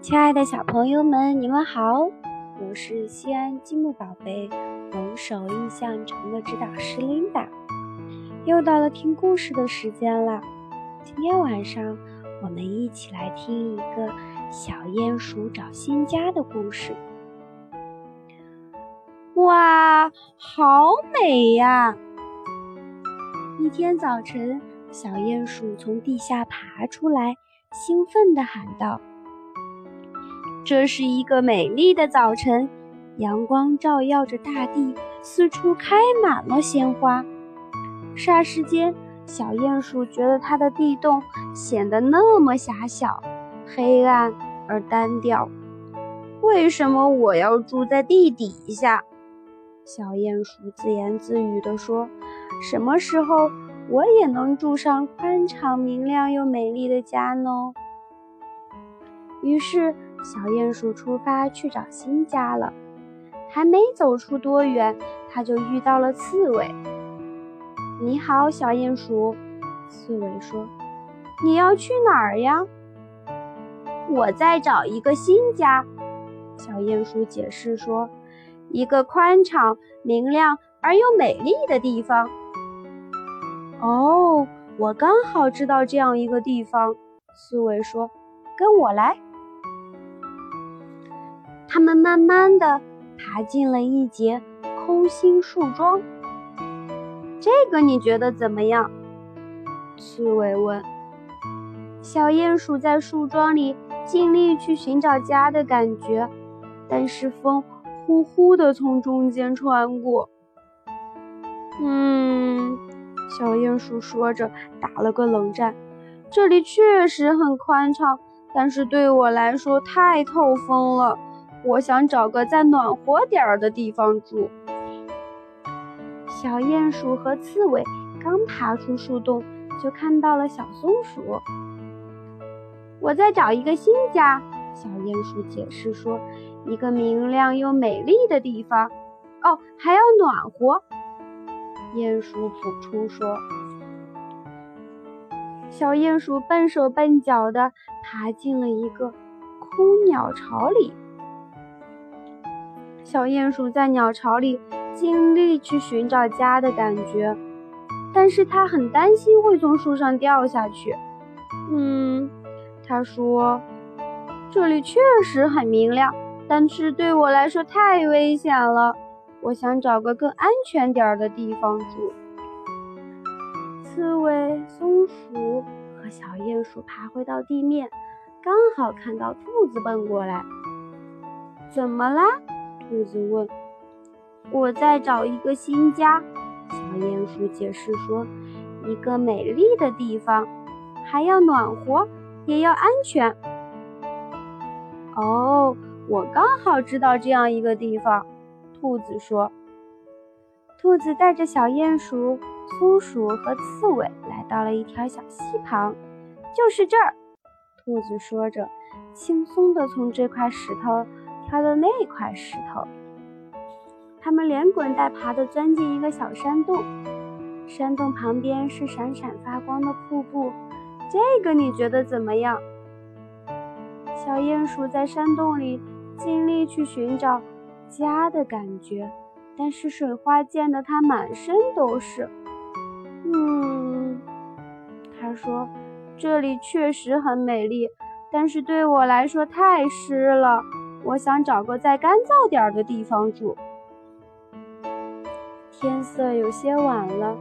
亲爱的小朋友们，你们好，我是西安积木宝贝龙首印象城的指导师琳达，又到了听故事的时间了。今天晚上我们一起来听一个小鼹鼠找新家的故事。哇，好美呀！一天早晨，小鼹鼠从地下爬出来，兴奋地喊道。这是一个美丽的早晨，阳光照耀着大地，四处开满了鲜花。霎时间，小鼹鼠觉得它的地洞显得那么狭小、黑暗而单调。为什么我要住在地底下？小鼹鼠自言自语地说：“什么时候我也能住上宽敞、明亮又美丽的家呢？”于是。小鼹鼠出发去找新家了，还没走出多远，它就遇到了刺猬。“你好，小鼹鼠。”刺猬说，“你要去哪儿呀？”“我在找一个新家。”小鼹鼠解释说，“一个宽敞、明亮而又美丽的地方。”“哦，我刚好知道这样一个地方。”刺猬说，“跟我来。”他们慢慢的爬进了一节空心树桩。这个你觉得怎么样？刺猬问。小鼹鼠在树桩里尽力去寻找家的感觉，但是风呼呼的从中间穿过。嗯，小鼹鼠说着打了个冷战。这里确实很宽敞，但是对我来说太透风了。我想找个再暖和点儿的地方住。小鼹鼠和刺猬刚爬出树洞，就看到了小松鼠。我在找一个新家，小鼹鼠解释说：“一个明亮又美丽的地方。哦，还要暖和。”鼹鼠补充说。小鼹鼠笨手笨脚地爬进了一个空鸟巢里。小鼹鼠在鸟巢里尽力去寻找家的感觉，但是它很担心会从树上掉下去。嗯，他说：“这里确实很明亮，但是对我来说太危险了。我想找个更安全点儿的地方住。”刺猬、松鼠和小鼹鼠爬回到地面，刚好看到兔子奔过来。怎么啦？兔子问：“我在找一个新家。”小鼹鼠解释说：“一个美丽的地方，还要暖和，也要安全。”哦，我刚好知道这样一个地方。”兔子说。兔子带着小鼹鼠、松鼠和刺猬来到了一条小溪旁，“就是这儿。”兔子说着，轻松地从这块石头。跳到那块石头，他们连滚带爬地钻进一个小山洞。山洞旁边是闪闪发光的瀑布，这个你觉得怎么样？小鼹鼠在山洞里尽力去寻找家的感觉，但是水花溅得它满身都是。嗯，他说：“这里确实很美丽，但是对我来说太湿了。”我想找个再干燥点的地方住。天色有些晚了，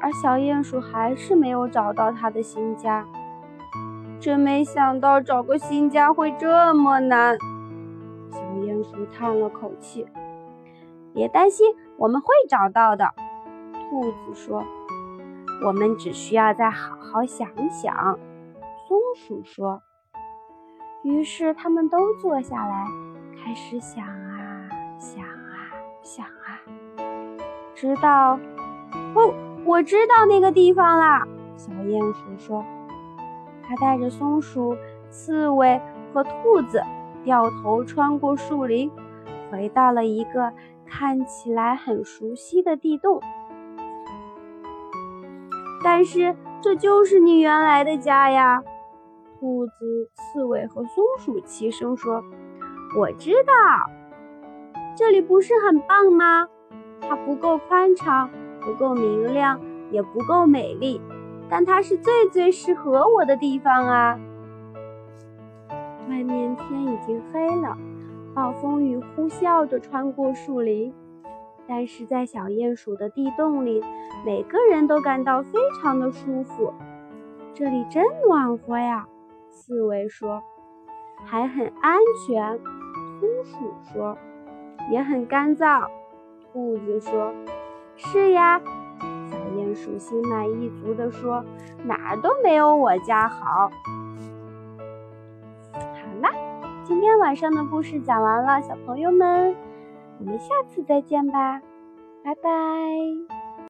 而小鼹鼠还是没有找到它的新家。真没想到找个新家会这么难。小鼹鼠叹了口气：“别担心，我们会找到的。”兔子说：“我们只需要再好好想想。”松鼠说。于是他们都坐下来，开始想啊想啊想啊，直到哦，我知道那个地方啦！小鼹鼠说：“它带着松鼠、刺猬和兔子，掉头穿过树林，回到了一个看起来很熟悉的地洞。但是这就是你原来的家呀！”兔子、刺猬和松鼠齐声说：“我知道，这里不是很棒吗？它不够宽敞，不够明亮，也不够美丽，但它是最最适合我的地方啊！”外面天已经黑了，暴风雨呼啸着穿过树林，但是在小鼹鼠的地洞里，每个人都感到非常的舒服。这里真暖和呀，刺猬说，还很安全。松鼠说，也很干燥。兔子说，是呀。小鼹鼠心满意足地说，哪儿都没有我家好。好啦今天晚上的故事讲完了，小朋友们，我们下次再见吧，拜拜。